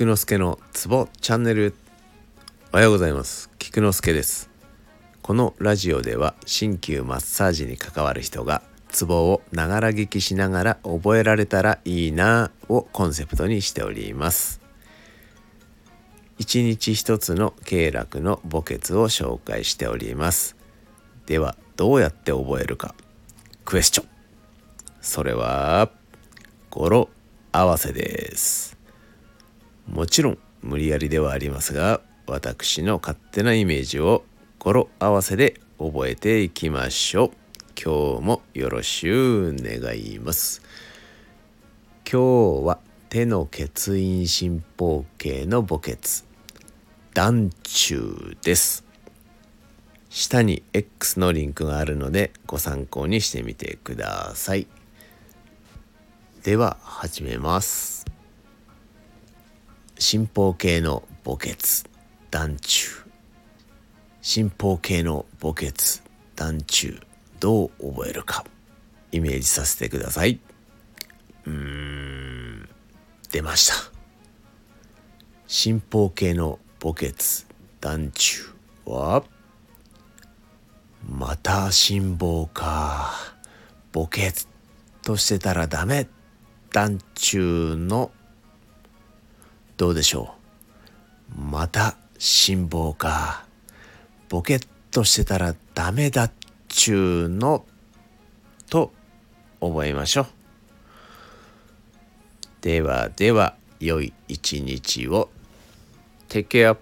菊之助のツボチャンネル。おはようございます。菊之助です。このラジオでは鍼灸マッサージに関わる人がツボをながら聞きしながら覚えられたらいいなをコンセプトにしております。一日一つの経絡の墓穴を紹介しております。ではどうやって覚えるか。クエスチョン。それは語呂合わせです。もちろん無理やりではありますが私の勝手なイメージを語呂合わせで覚えていきましょう。今日もよろしゅう願います。今日は手の血印心包系の墓穴。団中です。下に X のリンクがあるのでご参考にしてみてください。では始めます。心包系の墓穴。団中。心包系の墓穴。団中。どう覚えるか。イメージさせてください。うーん。出ました。心包系の墓穴。団中はまた辛抱か。墓穴。としてたらダメ。団中のどうでしょう？また辛抱か。ボケっとしてたらダメだっちゅうのと覚えましょう。ではでは良い一日を。Take care.